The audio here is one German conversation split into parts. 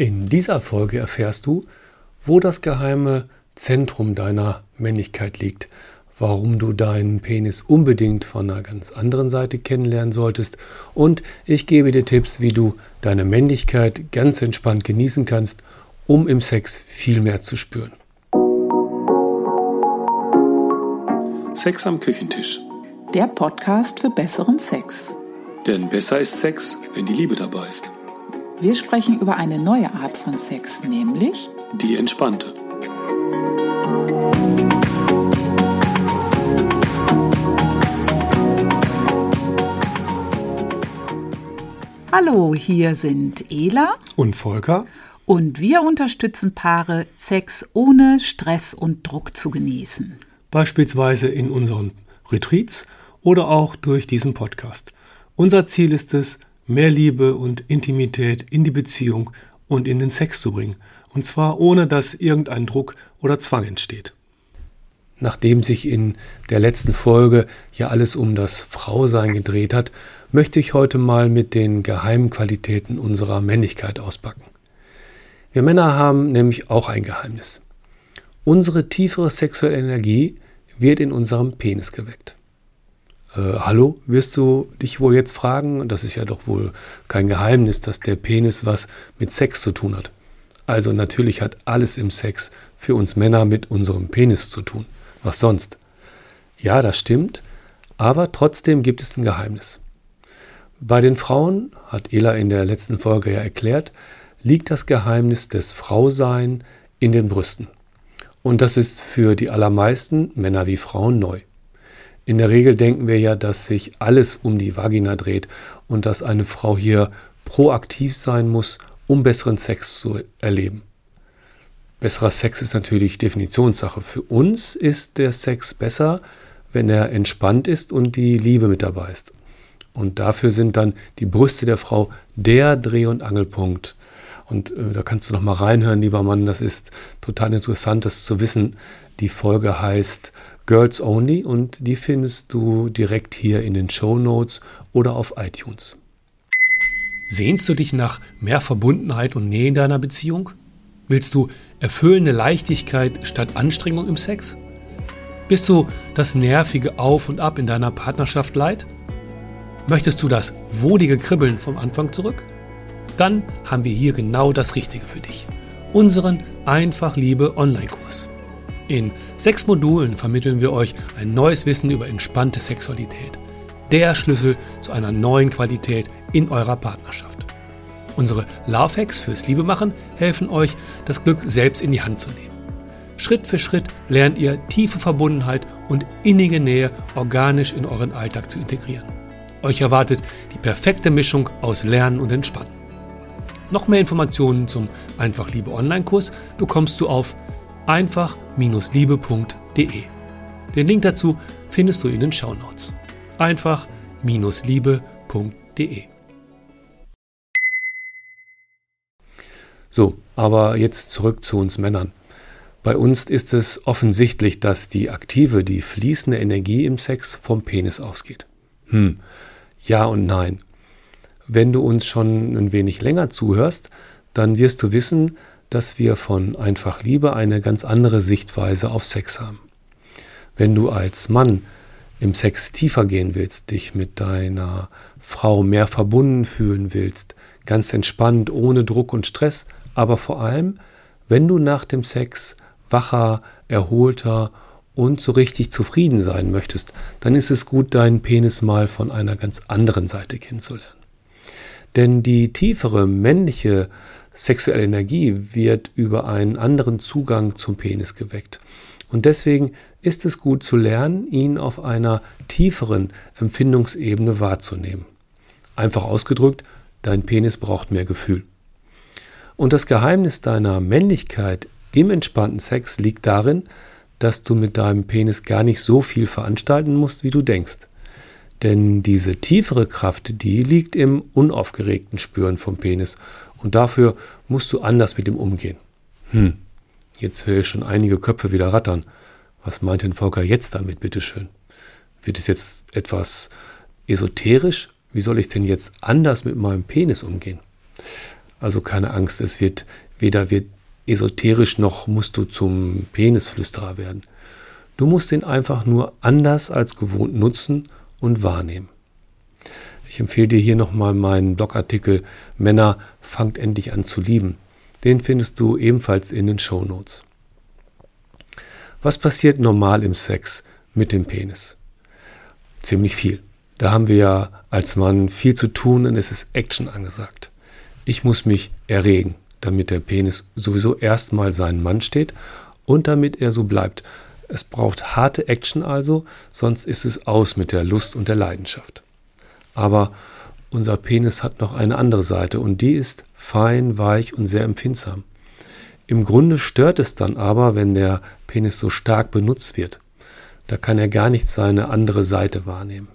In dieser Folge erfährst du, wo das geheime Zentrum deiner Männlichkeit liegt, warum du deinen Penis unbedingt von einer ganz anderen Seite kennenlernen solltest und ich gebe dir Tipps, wie du deine Männlichkeit ganz entspannt genießen kannst, um im Sex viel mehr zu spüren. Sex am Küchentisch. Der Podcast für besseren Sex. Denn besser ist Sex, wenn die Liebe dabei ist. Wir sprechen über eine neue Art von Sex, nämlich Die entspannte. Hallo, hier sind Ela Und Volker? und wir unterstützen Paare, Sex ohne Stress und Druck zu genießen. Beispielsweise in unseren Retreats oder auch durch diesen Podcast. Unser Ziel ist es, mehr Liebe und Intimität in die Beziehung und in den Sex zu bringen. Und zwar ohne dass irgendein Druck oder Zwang entsteht. Nachdem sich in der letzten Folge ja alles um das Frausein gedreht hat, möchte ich heute mal mit den geheimen Qualitäten unserer Männlichkeit auspacken. Wir Männer haben nämlich auch ein Geheimnis. Unsere tiefere sexuelle Energie wird in unserem Penis geweckt. Äh, hallo, wirst du dich wohl jetzt fragen? Das ist ja doch wohl kein Geheimnis, dass der Penis was mit Sex zu tun hat. Also natürlich hat alles im Sex für uns Männer mit unserem Penis zu tun. Was sonst? Ja, das stimmt, aber trotzdem gibt es ein Geheimnis. Bei den Frauen, hat Ela in der letzten Folge ja erklärt, liegt das Geheimnis des Frausein in den Brüsten. Und das ist für die allermeisten Männer wie Frauen neu. In der Regel denken wir ja, dass sich alles um die Vagina dreht und dass eine Frau hier proaktiv sein muss, um besseren Sex zu erleben. Besserer Sex ist natürlich Definitionssache. Für uns ist der Sex besser, wenn er entspannt ist und die Liebe mit dabei ist. Und dafür sind dann die Brüste der Frau der Dreh- und Angelpunkt. Und äh, da kannst du noch mal reinhören, lieber Mann. Das ist total interessant, das zu wissen. Die Folge heißt Girls Only und die findest du direkt hier in den Show Notes oder auf iTunes. Sehnst du dich nach mehr Verbundenheit und Nähe in deiner Beziehung? Willst du erfüllende Leichtigkeit statt Anstrengung im Sex? Bist du das nervige Auf und Ab in deiner Partnerschaft leid? Möchtest du das wohlige Kribbeln vom Anfang zurück? Dann haben wir hier genau das Richtige für dich. Unseren Einfach Liebe Online-Kurs. In sechs Modulen vermitteln wir euch ein neues Wissen über entspannte Sexualität. Der Schlüssel zu einer neuen Qualität in eurer Partnerschaft. Unsere Love Hacks fürs Liebemachen helfen euch, das Glück selbst in die Hand zu nehmen. Schritt für Schritt lernt ihr tiefe Verbundenheit und innige Nähe organisch in euren Alltag zu integrieren. Euch erwartet die perfekte Mischung aus Lernen und Entspannen. Noch mehr Informationen zum Einfach Liebe Online-Kurs bekommst du auf einfach-liebe.de. Den Link dazu findest du in den Shownotes. einfach-liebe.de. So, aber jetzt zurück zu uns Männern. Bei uns ist es offensichtlich, dass die aktive, die fließende Energie im Sex vom Penis ausgeht. Hm, ja und nein. Wenn du uns schon ein wenig länger zuhörst, dann wirst du wissen, dass wir von einfach Liebe eine ganz andere Sichtweise auf Sex haben. Wenn du als Mann im Sex tiefer gehen willst, dich mit deiner Frau mehr verbunden fühlen willst, ganz entspannt, ohne Druck und Stress, aber vor allem, wenn du nach dem Sex wacher, erholter und so richtig zufrieden sein möchtest, dann ist es gut, deinen Penis mal von einer ganz anderen Seite kennenzulernen. Denn die tiefere männliche sexuelle Energie wird über einen anderen Zugang zum Penis geweckt. Und deswegen ist es gut zu lernen, ihn auf einer tieferen Empfindungsebene wahrzunehmen. Einfach ausgedrückt, dein Penis braucht mehr Gefühl. Und das Geheimnis deiner Männlichkeit im entspannten Sex liegt darin, dass du mit deinem Penis gar nicht so viel veranstalten musst, wie du denkst. Denn diese tiefere Kraft, die liegt im unaufgeregten Spüren vom Penis. Und dafür musst du anders mit ihm umgehen. Hm, jetzt höre ich schon einige Köpfe wieder rattern. Was meint denn Volker jetzt damit, bitteschön? Wird es jetzt etwas esoterisch? Wie soll ich denn jetzt anders mit meinem Penis umgehen? Also keine Angst, es wird weder wird esoterisch noch musst du zum Penisflüsterer werden. Du musst ihn einfach nur anders als gewohnt nutzen und wahrnehmen. Ich empfehle dir hier nochmal meinen Blogartikel Männer fangt endlich an zu lieben. Den findest du ebenfalls in den Show Notes. Was passiert normal im Sex mit dem Penis? Ziemlich viel. Da haben wir ja als Mann viel zu tun und es ist Action angesagt. Ich muss mich erregen, damit der Penis sowieso erstmal seinen Mann steht und damit er so bleibt. Es braucht harte Action also, sonst ist es aus mit der Lust und der Leidenschaft. Aber unser Penis hat noch eine andere Seite und die ist fein, weich und sehr empfindsam. Im Grunde stört es dann aber, wenn der Penis so stark benutzt wird. Da kann er gar nicht seine andere Seite wahrnehmen.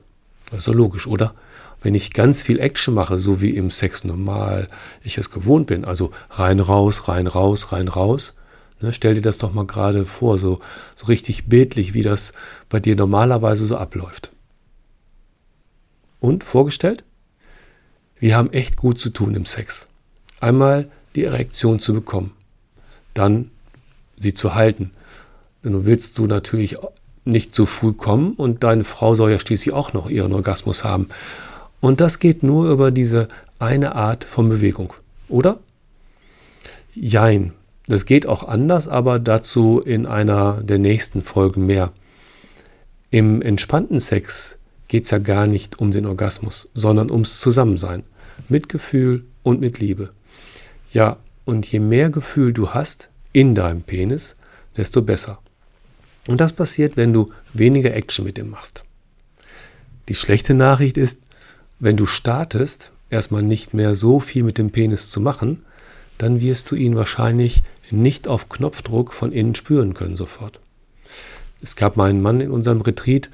Das ist doch logisch, oder? Wenn ich ganz viel Action mache, so wie im Sex normal ich es gewohnt bin, also rein, raus, rein, raus, rein, raus, ne, stell dir das doch mal gerade vor, so, so richtig bildlich, wie das bei dir normalerweise so abläuft. Und vorgestellt? Wir haben echt gut zu tun im Sex. Einmal die Erektion zu bekommen, dann sie zu halten. Denn du willst du natürlich nicht zu früh kommen und deine Frau soll ja schließlich auch noch ihren Orgasmus haben. Und das geht nur über diese eine Art von Bewegung, oder? Jein, das geht auch anders, aber dazu in einer der nächsten Folgen mehr. Im entspannten Sex geht es ja gar nicht um den Orgasmus, sondern ums Zusammensein, mit Gefühl und mit Liebe. Ja, und je mehr Gefühl du hast in deinem Penis, desto besser. Und das passiert, wenn du weniger Action mit ihm machst. Die schlechte Nachricht ist, wenn du startest, erstmal nicht mehr so viel mit dem Penis zu machen, dann wirst du ihn wahrscheinlich nicht auf Knopfdruck von innen spüren können sofort. Es gab mal einen Mann in unserem Retreat,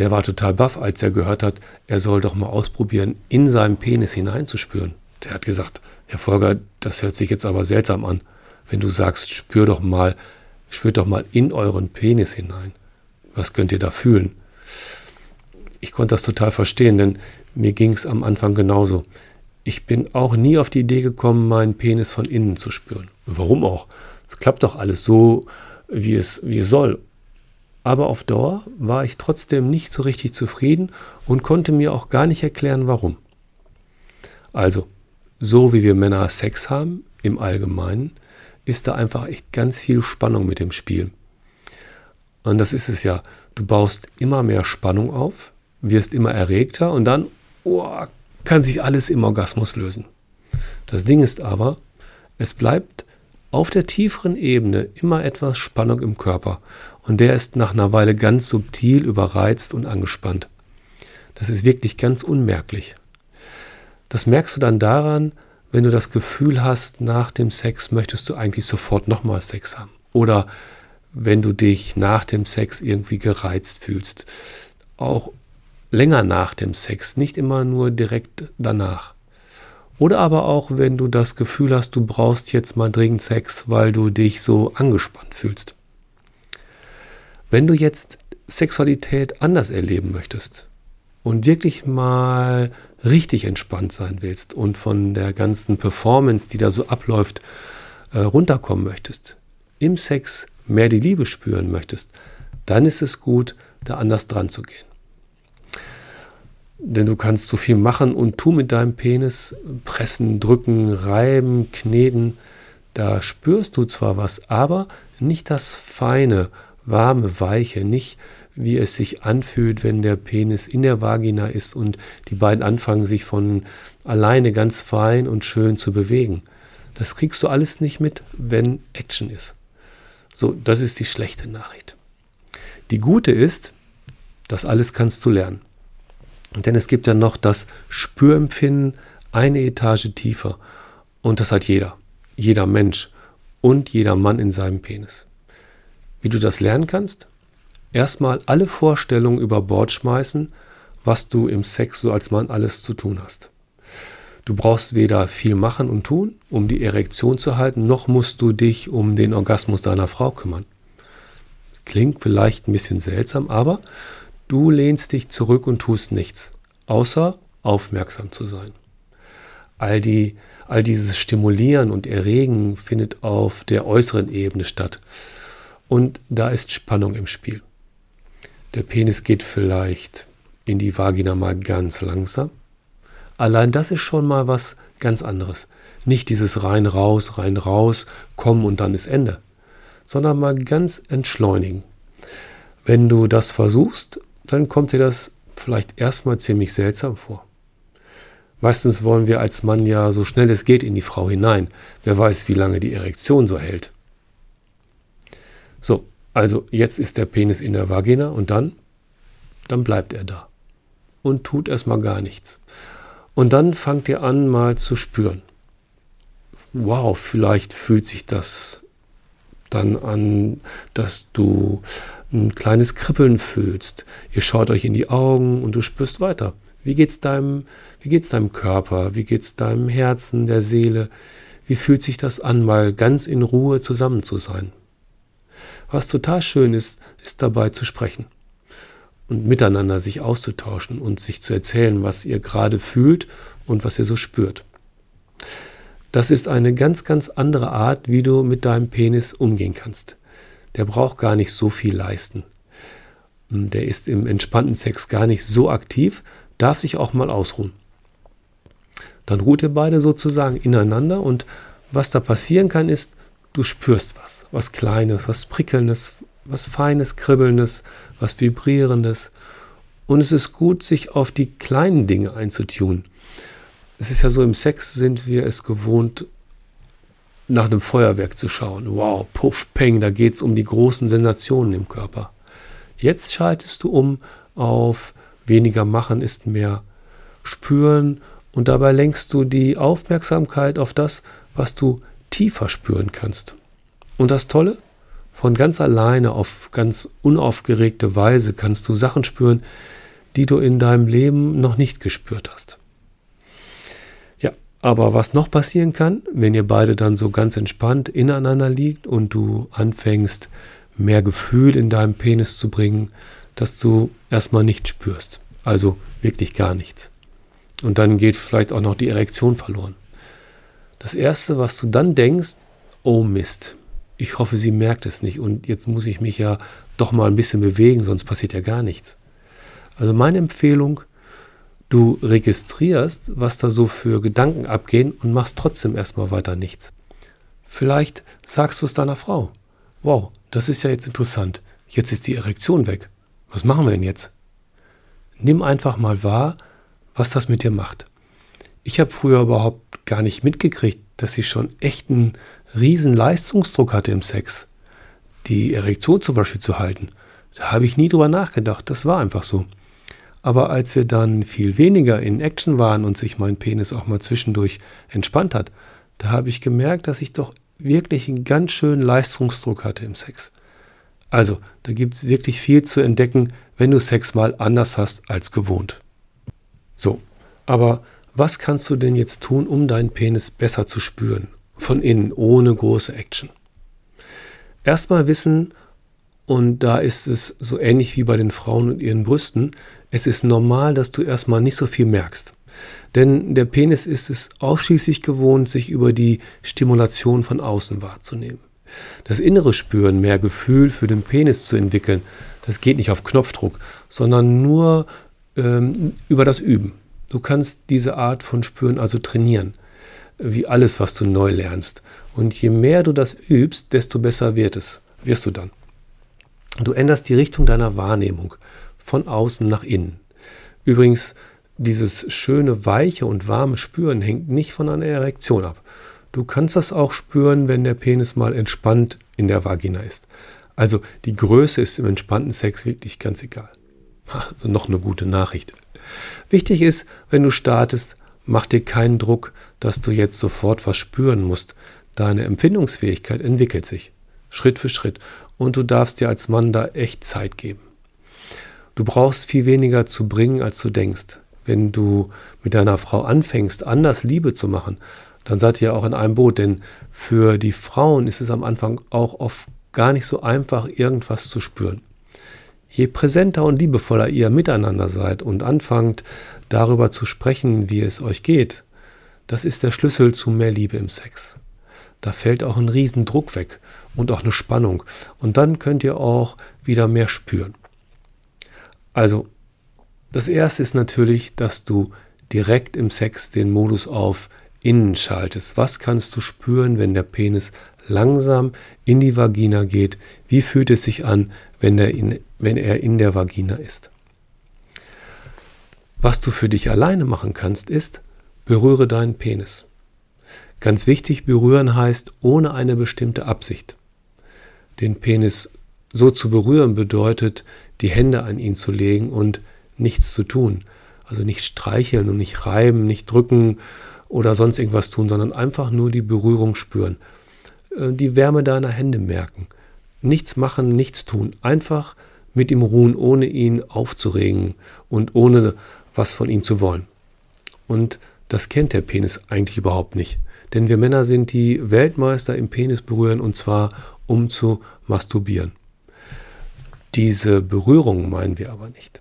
der war total baff, als er gehört hat, er soll doch mal ausprobieren, in seinen Penis hineinzuspüren. Der hat gesagt, Herr Folger, das hört sich jetzt aber seltsam an. Wenn du sagst, spür doch mal, Spürt doch mal in euren Penis hinein. Was könnt ihr da fühlen? Ich konnte das total verstehen, denn mir ging es am Anfang genauso. Ich bin auch nie auf die Idee gekommen, meinen Penis von innen zu spüren. Warum auch? Es klappt doch alles so, wie es, wie es soll. Aber auf Dauer war ich trotzdem nicht so richtig zufrieden und konnte mir auch gar nicht erklären, warum. Also, so wie wir Männer Sex haben, im Allgemeinen, ist da einfach echt ganz viel Spannung mit dem Spiel. Und das ist es ja. Du baust immer mehr Spannung auf, wirst immer erregter und dann oh, kann sich alles im Orgasmus lösen. Das Ding ist aber, es bleibt auf der tieferen Ebene immer etwas Spannung im Körper und der ist nach einer Weile ganz subtil überreizt und angespannt. Das ist wirklich ganz unmerklich. Das merkst du dann daran, wenn du das Gefühl hast, nach dem Sex möchtest du eigentlich sofort nochmal Sex haben. Oder wenn du dich nach dem Sex irgendwie gereizt fühlst. Auch länger nach dem Sex, nicht immer nur direkt danach. Oder aber auch, wenn du das Gefühl hast, du brauchst jetzt mal dringend Sex, weil du dich so angespannt fühlst. Wenn du jetzt Sexualität anders erleben möchtest und wirklich mal richtig entspannt sein willst und von der ganzen Performance, die da so abläuft, äh, runterkommen möchtest, im Sex mehr die Liebe spüren möchtest, dann ist es gut, da anders dran zu gehen. Denn du kannst so viel machen und tun mit deinem Penis, pressen, drücken, reiben, kneten. Da spürst du zwar was, aber nicht das feine, warme, weiche, nicht wie es sich anfühlt, wenn der Penis in der Vagina ist und die beiden anfangen, sich von alleine ganz fein und schön zu bewegen. Das kriegst du alles nicht mit, wenn Action ist. So, das ist die schlechte Nachricht. Die gute ist, das alles kannst du lernen. Denn es gibt ja noch das Spürempfinden eine Etage tiefer. Und das hat jeder. Jeder Mensch und jeder Mann in seinem Penis. Wie du das lernen kannst? erstmal alle Vorstellungen über Bord schmeißen, was du im Sex so als Mann alles zu tun hast. Du brauchst weder viel machen und tun, um die Erektion zu halten, noch musst du dich um den Orgasmus deiner Frau kümmern. Klingt vielleicht ein bisschen seltsam, aber du lehnst dich zurück und tust nichts, außer aufmerksam zu sein. All, die, all dieses Stimulieren und Erregen findet auf der äußeren Ebene statt. Und da ist Spannung im Spiel. Der Penis geht vielleicht in die Vagina mal ganz langsam. Allein das ist schon mal was ganz anderes. Nicht dieses rein raus, rein raus, kommen und dann ist Ende, sondern mal ganz entschleunigen. Wenn du das versuchst, dann kommt dir das vielleicht erstmal ziemlich seltsam vor. Meistens wollen wir als Mann ja so schnell es geht in die Frau hinein. Wer weiß, wie lange die Erektion so hält. So, also jetzt ist der Penis in der Vagina und dann, dann bleibt er da und tut erstmal gar nichts. Und dann fangt ihr an mal zu spüren. Wow, vielleicht fühlt sich das dann an, dass du ein kleines Kribbeln fühlst. Ihr schaut euch in die Augen und du spürst weiter. Wie geht's deinem, wie geht's deinem Körper? Wie geht's deinem Herzen, der Seele? Wie fühlt sich das an, mal ganz in Ruhe zusammen zu sein? Was total schön ist, ist dabei zu sprechen und miteinander sich auszutauschen und sich zu erzählen, was ihr gerade fühlt und was ihr so spürt. Das ist eine ganz, ganz andere Art, wie du mit deinem Penis umgehen kannst. Der braucht gar nicht so viel leisten. Der ist im entspannten Sex gar nicht so aktiv, darf sich auch mal ausruhen. Dann ruht ihr beide sozusagen ineinander und was da passieren kann, ist, du spürst was, was Kleines, was Prickelndes, was Feines, Kribbelndes, was Vibrierendes. Und es ist gut, sich auf die kleinen Dinge einzutun. Es ist ja so, im Sex sind wir es gewohnt, nach einem Feuerwerk zu schauen. Wow, puff, peng, da geht es um die großen Sensationen im Körper. Jetzt schaltest du um auf weniger machen ist mehr spüren und dabei lenkst du die Aufmerksamkeit auf das, was du tiefer spüren kannst. Und das Tolle, von ganz alleine auf ganz unaufgeregte Weise kannst du Sachen spüren, die du in deinem Leben noch nicht gespürt hast. Ja, aber was noch passieren kann, wenn ihr beide dann so ganz entspannt ineinander liegt und du anfängst, mehr Gefühl in deinem Penis zu bringen, dass du erstmal nichts spürst. Also wirklich gar nichts. Und dann geht vielleicht auch noch die Erektion verloren. Das Erste, was du dann denkst, oh Mist, ich hoffe, sie merkt es nicht und jetzt muss ich mich ja doch mal ein bisschen bewegen, sonst passiert ja gar nichts. Also meine Empfehlung, du registrierst, was da so für Gedanken abgehen und machst trotzdem erstmal weiter nichts. Vielleicht sagst du es deiner Frau. Wow, das ist ja jetzt interessant. Jetzt ist die Erektion weg. Was machen wir denn jetzt? Nimm einfach mal wahr, was das mit dir macht. Ich habe früher überhaupt gar nicht mitgekriegt, dass sie schon echt einen riesen Leistungsdruck hatte im Sex. Die Erektion zum Beispiel zu halten. Da habe ich nie drüber nachgedacht. Das war einfach so. Aber als wir dann viel weniger in Action waren und sich mein Penis auch mal zwischendurch entspannt hat, da habe ich gemerkt, dass ich doch wirklich einen ganz schönen Leistungsdruck hatte im Sex. Also, da gibt es wirklich viel zu entdecken, wenn du Sex mal anders hast als gewohnt. So, aber was kannst du denn jetzt tun, um deinen Penis besser zu spüren? Von innen, ohne große Action. Erstmal wissen, und da ist es so ähnlich wie bei den Frauen und ihren Brüsten, es ist normal, dass du erstmal nicht so viel merkst. Denn der Penis ist es ausschließlich gewohnt, sich über die Stimulation von außen wahrzunehmen. Das innere Spüren, mehr Gefühl für den Penis zu entwickeln, das geht nicht auf Knopfdruck, sondern nur ähm, über das Üben. Du kannst diese Art von Spüren also trainieren, wie alles, was du neu lernst. Und je mehr du das übst, desto besser wird es, wirst du dann. Du änderst die Richtung deiner Wahrnehmung von außen nach innen. Übrigens, dieses schöne, weiche und warme Spüren hängt nicht von einer Erektion ab. Du kannst das auch spüren, wenn der Penis mal entspannt in der Vagina ist. Also die Größe ist im entspannten Sex wirklich ganz egal. Also noch eine gute Nachricht. Wichtig ist, wenn du startest, mach dir keinen Druck, dass du jetzt sofort was spüren musst. Deine Empfindungsfähigkeit entwickelt sich. Schritt für Schritt. Und du darfst dir als Mann da echt Zeit geben. Du brauchst viel weniger zu bringen, als du denkst. Wenn du mit deiner Frau anfängst, anders Liebe zu machen, dann seid ihr auch in einem Boot. Denn für die Frauen ist es am Anfang auch oft gar nicht so einfach, irgendwas zu spüren. Je präsenter und liebevoller ihr miteinander seid und anfangt darüber zu sprechen, wie es euch geht, das ist der Schlüssel zu mehr Liebe im Sex. Da fällt auch ein Riesendruck weg und auch eine Spannung. Und dann könnt ihr auch wieder mehr spüren. Also, das erste ist natürlich, dass du direkt im Sex den Modus auf innen schaltest. Was kannst du spüren, wenn der Penis langsam in die Vagina geht? Wie fühlt es sich an, wenn er in, wenn er in der Vagina ist? Was du für dich alleine machen kannst, ist, berühre deinen Penis. Ganz wichtig, berühren heißt ohne eine bestimmte Absicht. Den Penis so zu berühren bedeutet, die Hände an ihn zu legen und nichts zu tun. Also nicht streicheln und nicht reiben, nicht drücken oder sonst irgendwas tun, sondern einfach nur die Berührung spüren. Äh, die Wärme deiner Hände merken. Nichts machen, nichts tun. Einfach mit ihm ruhen, ohne ihn aufzuregen und ohne was von ihm zu wollen. Und das kennt der Penis eigentlich überhaupt nicht. Denn wir Männer sind die Weltmeister im Penis berühren und zwar um zu masturbieren. Diese Berührung meinen wir aber nicht.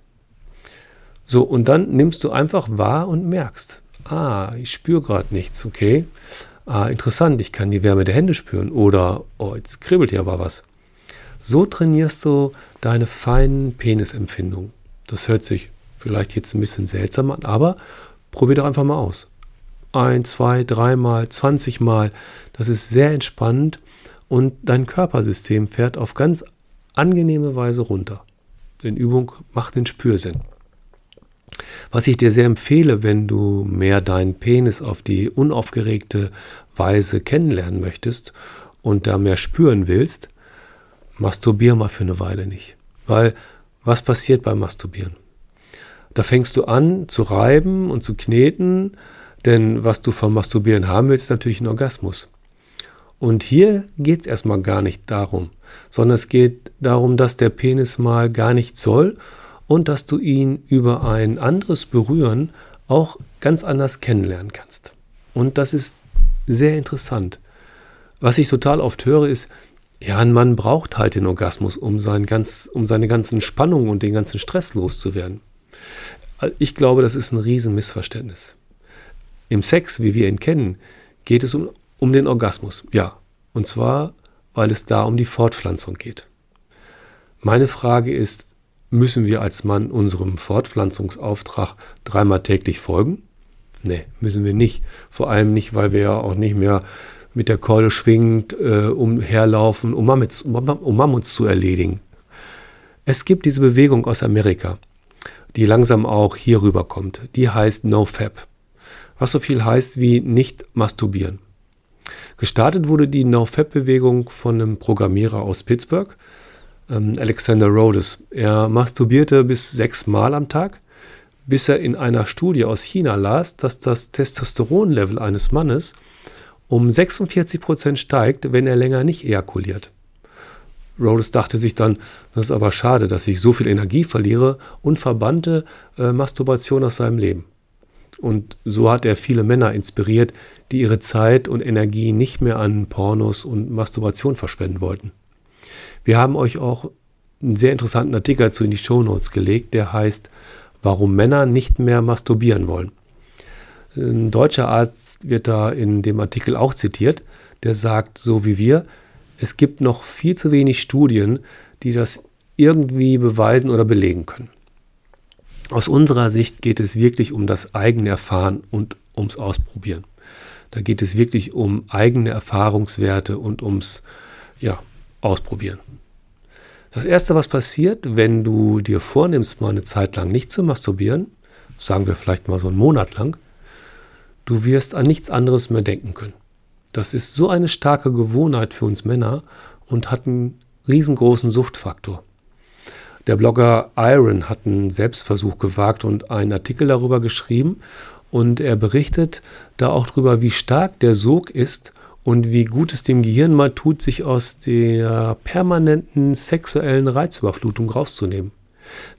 So, und dann nimmst du einfach wahr und merkst, ah, ich spüre gerade nichts, okay. Ah, interessant, ich kann die Wärme der Hände spüren oder, oh, jetzt kribbelt ja aber was. So trainierst du deine feinen Penisempfindungen. Das hört sich vielleicht jetzt ein bisschen seltsam an, aber probier doch einfach mal aus ein, zwei, dreimal, zwanzigmal. Das ist sehr entspannend und dein Körpersystem fährt auf ganz angenehme Weise runter. Denn Übung macht den Spürsinn. Was ich dir sehr empfehle, wenn du mehr deinen Penis auf die unaufgeregte Weise kennenlernen möchtest und da mehr spüren willst, masturbier mal für eine Weile nicht. Weil was passiert beim Masturbieren? Da fängst du an zu reiben und zu kneten, denn was du vom Masturbieren haben willst, ist natürlich ein Orgasmus. Und hier geht es erstmal gar nicht darum, sondern es geht darum, dass der Penis mal gar nicht soll und dass du ihn über ein anderes Berühren auch ganz anders kennenlernen kannst. Und das ist sehr interessant. Was ich total oft höre, ist, ja, ein Mann braucht halt den Orgasmus, um, sein ganz, um seine ganzen Spannungen und den ganzen Stress loszuwerden. Ich glaube, das ist ein Riesenmissverständnis. Im Sex, wie wir ihn kennen, geht es um, um den Orgasmus. Ja, und zwar, weil es da um die Fortpflanzung geht. Meine Frage ist, müssen wir als Mann unserem Fortpflanzungsauftrag dreimal täglich folgen? Nee, müssen wir nicht. Vor allem nicht, weil wir ja auch nicht mehr mit der Keule schwingend äh, umherlaufen, um Mammuts, um Mammuts zu erledigen. Es gibt diese Bewegung aus Amerika, die langsam auch hier rüberkommt. Die heißt NoFap was so viel heißt wie nicht masturbieren. Gestartet wurde die No-Fap-Bewegung von einem Programmierer aus Pittsburgh, ähm, Alexander Rhodes. Er masturbierte bis sechs Mal am Tag, bis er in einer Studie aus China las, dass das Testosteronlevel eines Mannes um 46 Prozent steigt, wenn er länger nicht ejakuliert. Rhodes dachte sich dann, das ist aber schade, dass ich so viel Energie verliere und verbannte äh, Masturbation aus seinem Leben. Und so hat er viele Männer inspiriert, die ihre Zeit und Energie nicht mehr an Pornos und Masturbation verschwenden wollten. Wir haben euch auch einen sehr interessanten Artikel dazu in die Show Notes gelegt, der heißt, warum Männer nicht mehr masturbieren wollen. Ein deutscher Arzt wird da in dem Artikel auch zitiert, der sagt, so wie wir, es gibt noch viel zu wenig Studien, die das irgendwie beweisen oder belegen können. Aus unserer Sicht geht es wirklich um das eigene Erfahren und ums Ausprobieren. Da geht es wirklich um eigene Erfahrungswerte und ums ja, Ausprobieren. Das Erste, was passiert, wenn du dir vornimmst, mal eine Zeit lang nicht zu masturbieren, sagen wir vielleicht mal so einen Monat lang, du wirst an nichts anderes mehr denken können. Das ist so eine starke Gewohnheit für uns Männer und hat einen riesengroßen Suchtfaktor. Der Blogger Iron hat einen Selbstversuch gewagt und einen Artikel darüber geschrieben. Und er berichtet da auch darüber, wie stark der Sog ist und wie gut es dem Gehirn mal tut, sich aus der permanenten sexuellen Reizüberflutung rauszunehmen.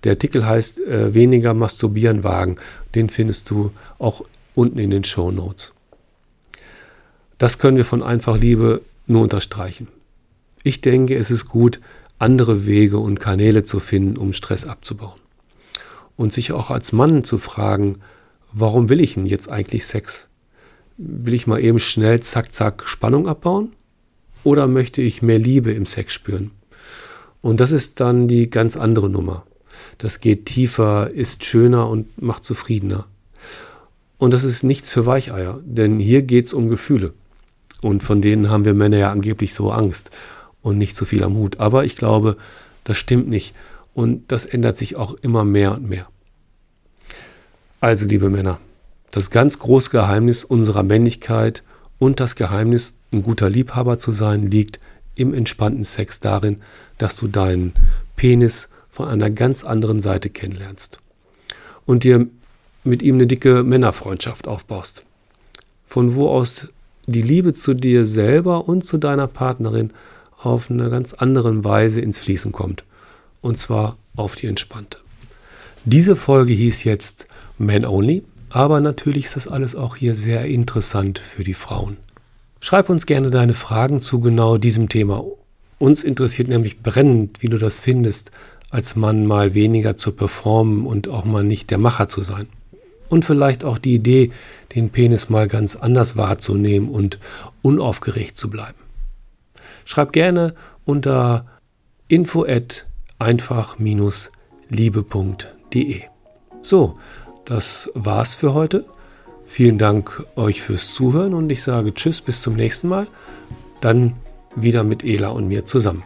Der Artikel heißt äh, Weniger Masturbieren wagen. Den findest du auch unten in den Show Notes. Das können wir von Einfach Liebe nur unterstreichen. Ich denke, es ist gut, andere Wege und Kanäle zu finden, um Stress abzubauen. Und sich auch als Mann zu fragen, warum will ich denn jetzt eigentlich Sex? Will ich mal eben schnell zack, zack Spannung abbauen? Oder möchte ich mehr Liebe im Sex spüren? Und das ist dann die ganz andere Nummer. Das geht tiefer, ist schöner und macht zufriedener. Und das ist nichts für Weicheier, denn hier geht es um Gefühle. Und von denen haben wir Männer ja angeblich so Angst und nicht so viel am Hut. Aber ich glaube, das stimmt nicht. Und das ändert sich auch immer mehr und mehr. Also, liebe Männer, das ganz große Geheimnis unserer Männlichkeit und das Geheimnis, ein guter Liebhaber zu sein, liegt im entspannten Sex darin, dass du deinen Penis von einer ganz anderen Seite kennenlernst und dir mit ihm eine dicke Männerfreundschaft aufbaust. Von wo aus die Liebe zu dir selber und zu deiner Partnerin auf eine ganz andere Weise ins Fließen kommt. Und zwar auf die entspannte. Diese Folge hieß jetzt Man Only, aber natürlich ist das alles auch hier sehr interessant für die Frauen. Schreib uns gerne deine Fragen zu genau diesem Thema. Uns interessiert nämlich brennend, wie du das findest, als Mann mal weniger zu performen und auch mal nicht der Macher zu sein. Und vielleicht auch die Idee, den Penis mal ganz anders wahrzunehmen und unaufgeregt zu bleiben. Schreib gerne unter info at einfach-liebe.de. So, das war's für heute. Vielen Dank euch fürs Zuhören und ich sage Tschüss, bis zum nächsten Mal. Dann wieder mit Ela und mir zusammen.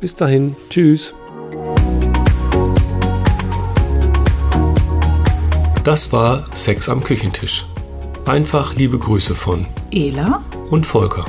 Bis dahin, Tschüss. Das war Sex am Küchentisch. Einfach liebe Grüße von Ela und Volker.